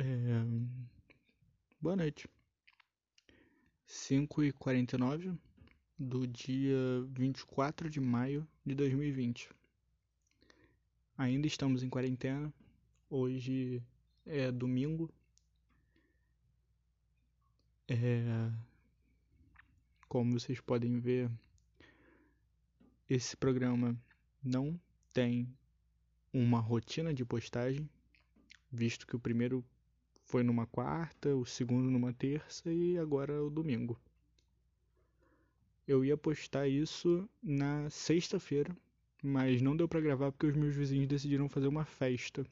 É... Boa noite. 5h49 do dia 24 de maio de 2020. Ainda estamos em quarentena. Hoje é domingo. É... Como vocês podem ver, esse programa não tem uma rotina de postagem, visto que o primeiro foi numa quarta, o segundo numa terça e agora o domingo. Eu ia postar isso na sexta-feira, mas não deu para gravar porque os meus vizinhos decidiram fazer uma festa.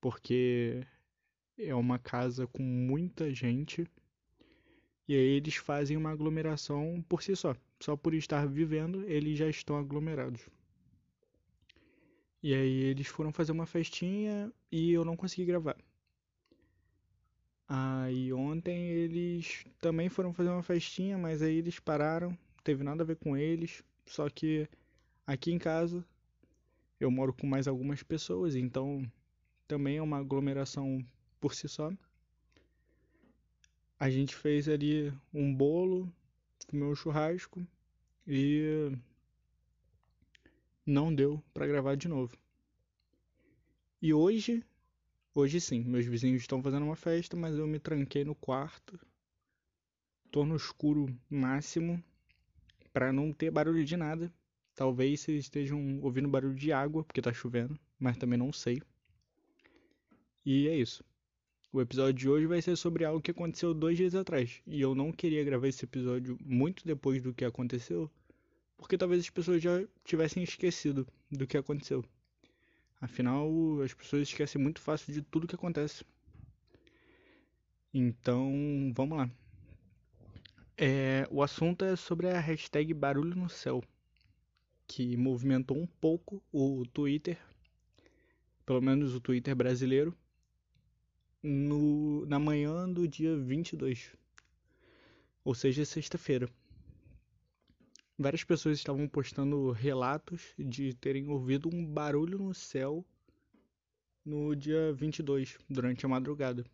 Porque é uma casa com muita gente e aí eles fazem uma aglomeração por si só. Só por estar vivendo, eles já estão aglomerados. E aí eles foram fazer uma festinha e eu não consegui gravar. Aí ontem eles também foram fazer uma festinha, mas aí eles pararam, teve nada a ver com eles, só que aqui em casa eu moro com mais algumas pessoas, então também é uma aglomeração por si só. A gente fez ali um bolo, comeu um churrasco e não deu para gravar de novo. E hoje Hoje sim, meus vizinhos estão fazendo uma festa, mas eu me tranquei no quarto. Tô no escuro máximo para não ter barulho de nada. Talvez vocês estejam ouvindo barulho de água, porque tá chovendo, mas também não sei. E é isso. O episódio de hoje vai ser sobre algo que aconteceu dois dias atrás. E eu não queria gravar esse episódio muito depois do que aconteceu, porque talvez as pessoas já tivessem esquecido do que aconteceu. Afinal, as pessoas esquecem muito fácil de tudo que acontece. Então, vamos lá. É, o assunto é sobre a hashtag Barulho no Céu, que movimentou um pouco o Twitter, pelo menos o Twitter brasileiro, no, na manhã do dia 22, ou seja, sexta-feira várias pessoas estavam postando relatos de terem ouvido um barulho no céu no dia 22, durante a madrugada.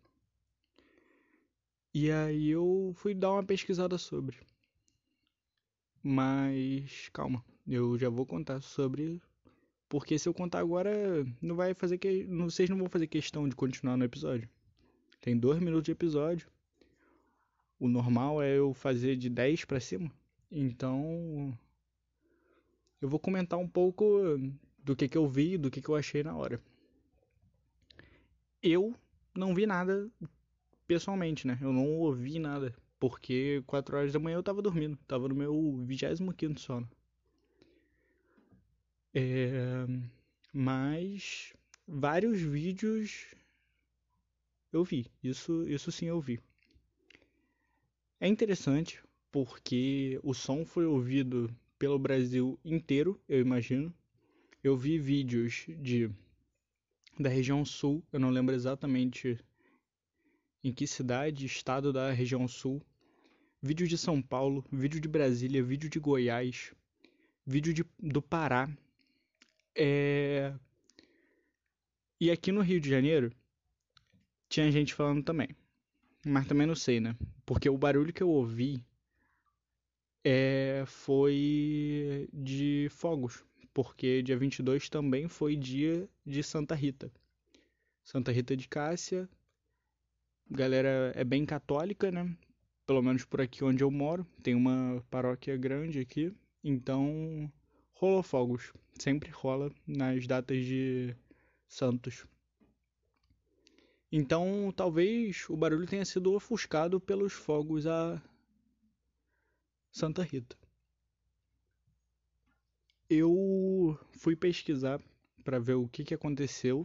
E aí eu fui dar uma pesquisada sobre. Mas calma, eu já vou contar sobre porque se eu contar agora não vai fazer que vocês não vão fazer questão de continuar no episódio. Tem dois minutos de episódio. O normal é eu fazer de 10 para cima. Então, eu vou comentar um pouco do que, que eu vi, do que, que eu achei na hora. Eu não vi nada pessoalmente, né? Eu não ouvi nada, porque 4 horas da manhã eu tava dormindo, tava no meu 25 sono. É... Mas vários vídeos eu vi, isso, isso sim eu vi. É interessante porque o som foi ouvido pelo Brasil inteiro, eu imagino. Eu vi vídeos de da região sul, eu não lembro exatamente em que cidade, estado da região sul. Vídeo de São Paulo, vídeo de Brasília, vídeo de Goiás, vídeo de, do Pará. É... E aqui no Rio de Janeiro tinha gente falando também. Mas também não sei, né? Porque o barulho que eu ouvi é, foi de fogos, porque dia 22 também foi dia de Santa Rita. Santa Rita de Cássia, galera é bem católica, né? Pelo menos por aqui onde eu moro, tem uma paróquia grande aqui, então rolou fogos, sempre rola nas datas de santos. Então, talvez o barulho tenha sido ofuscado pelos fogos a Santa Rita. Eu fui pesquisar para ver o que, que aconteceu,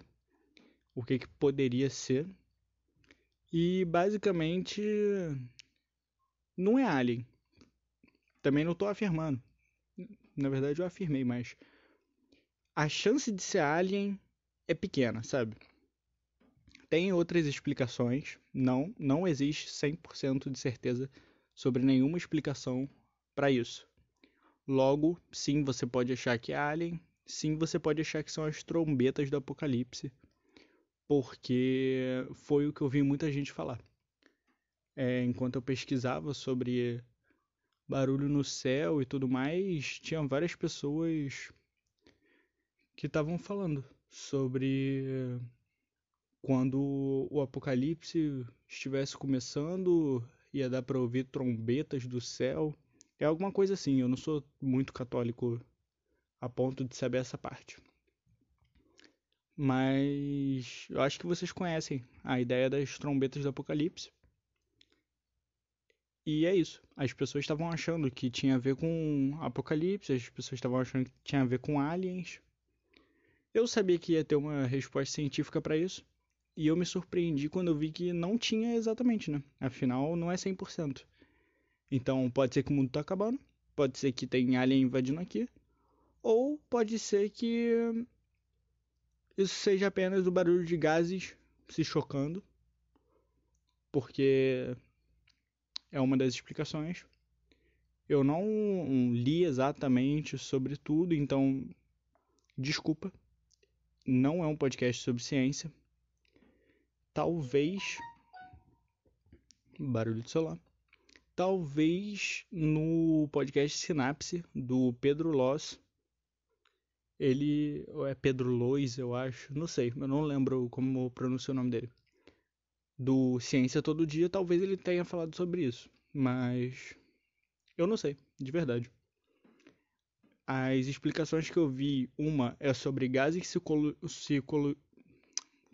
o que, que poderia ser, e basicamente não é alien. Também não estou afirmando. Na verdade, eu afirmei, mas a chance de ser alien é pequena, sabe? Tem outras explicações. Não, não existe 100% de certeza sobre nenhuma explicação para isso. Logo, sim, você pode achar que é alien, sim, você pode achar que são as trombetas do apocalipse, porque foi o que eu vi muita gente falar. É, enquanto eu pesquisava sobre barulho no céu e tudo mais, tinha várias pessoas que estavam falando sobre quando o apocalipse estivesse começando, ia dar para ouvir trombetas do céu. É alguma coisa assim, eu não sou muito católico a ponto de saber essa parte. Mas eu acho que vocês conhecem a ideia das trombetas do apocalipse. E é isso. As pessoas estavam achando que tinha a ver com apocalipse, as pessoas estavam achando que tinha a ver com aliens. Eu sabia que ia ter uma resposta científica para isso, e eu me surpreendi quando eu vi que não tinha exatamente, né? Afinal, não é 100%. Então, pode ser que o mundo tá acabando, pode ser que tem alien invadindo aqui, ou pode ser que isso seja apenas o barulho de gases se chocando, porque é uma das explicações. Eu não li exatamente sobre tudo, então desculpa. Não é um podcast sobre ciência talvez barulho de celular. Talvez no podcast Sinapse do Pedro Loss. Ele ou é Pedro Lois, eu acho, não sei, eu não lembro como pronuncia o nome dele. Do Ciência Todo Dia, talvez ele tenha falado sobre isso, mas eu não sei, de verdade. As explicações que eu vi, uma é sobre gases se, col se col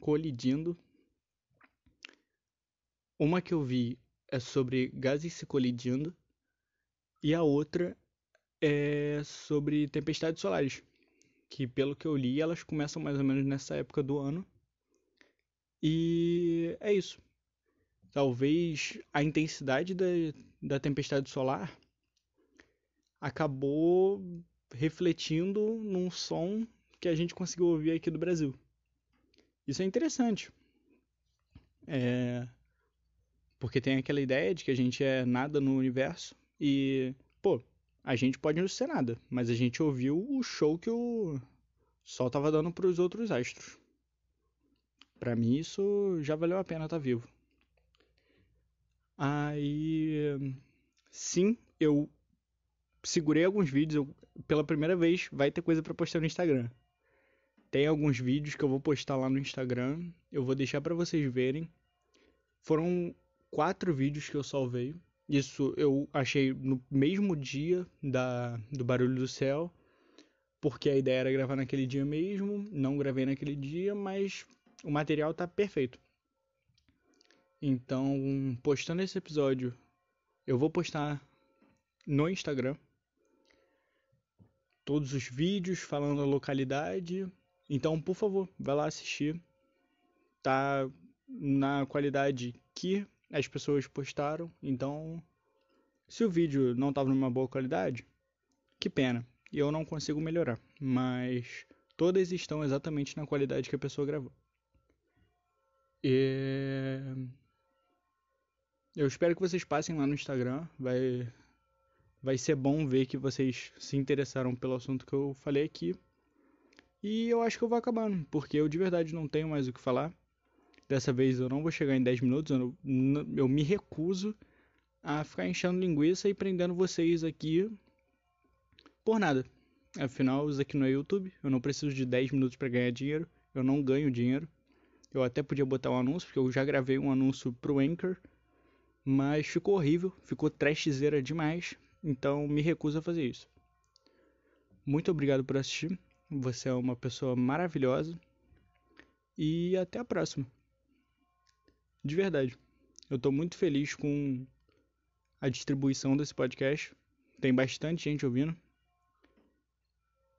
colidindo uma que eu vi é sobre gases se colidindo e a outra é sobre tempestades solares, que pelo que eu li elas começam mais ou menos nessa época do ano. E é isso. Talvez a intensidade da, da tempestade solar acabou refletindo num som que a gente conseguiu ouvir aqui do Brasil. Isso é interessante. É, porque tem aquela ideia de que a gente é nada no universo e, pô, a gente pode não ser nada, mas a gente ouviu o show que o Sol tava dando para os outros astros. Para mim isso já valeu a pena estar tá vivo. Aí, sim, eu segurei alguns vídeos, eu, pela primeira vez vai ter coisa para postar no Instagram. Tem alguns vídeos que eu vou postar lá no Instagram, eu vou deixar para vocês verem. Foram quatro vídeos que eu salvei. Isso eu achei no mesmo dia da, do Barulho do Céu, porque a ideia era gravar naquele dia mesmo. Não gravei naquele dia, mas o material tá perfeito. Então, postando esse episódio, eu vou postar no Instagram todos os vídeos falando a localidade. Então, por favor, vai lá assistir. Tá na qualidade que as pessoas postaram, então se o vídeo não estava numa boa qualidade, que pena. Eu não consigo melhorar, mas todas estão exatamente na qualidade que a pessoa gravou. E... Eu espero que vocês passem lá no Instagram, vai vai ser bom ver que vocês se interessaram pelo assunto que eu falei aqui. E eu acho que eu vou acabando, porque eu de verdade não tenho mais o que falar. Dessa vez eu não vou chegar em 10 minutos, eu, eu me recuso a ficar enchendo linguiça e prendendo vocês aqui por nada. Afinal, isso aqui não é YouTube, eu não preciso de 10 minutos para ganhar dinheiro, eu não ganho dinheiro. Eu até podia botar um anúncio, porque eu já gravei um anúncio pro Anchor, mas ficou horrível, ficou trashzeira demais, então me recuso a fazer isso. Muito obrigado por assistir, você é uma pessoa maravilhosa e até a próxima. De verdade. Eu tô muito feliz com a distribuição desse podcast. Tem bastante gente ouvindo.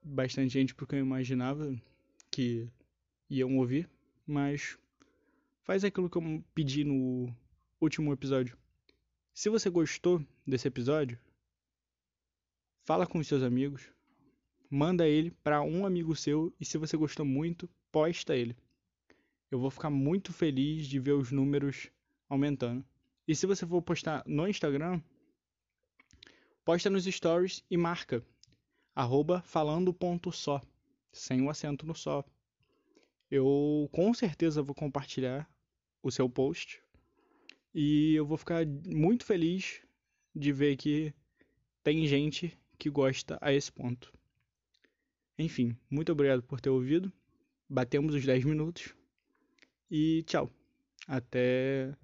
Bastante gente porque eu imaginava que iam ouvir, mas faz aquilo que eu pedi no último episódio. Se você gostou desse episódio, fala com os seus amigos, manda ele para um amigo seu e se você gostou muito, posta ele eu vou ficar muito feliz de ver os números aumentando. E se você for postar no Instagram, posta nos stories e marca arroba sem o acento no só. eu com certeza vou compartilhar o seu post e eu vou ficar muito feliz de ver que tem gente que gosta a esse ponto. Enfim, muito obrigado por ter ouvido. Batemos os 10 minutos. E tchau. Até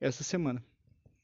essa semana.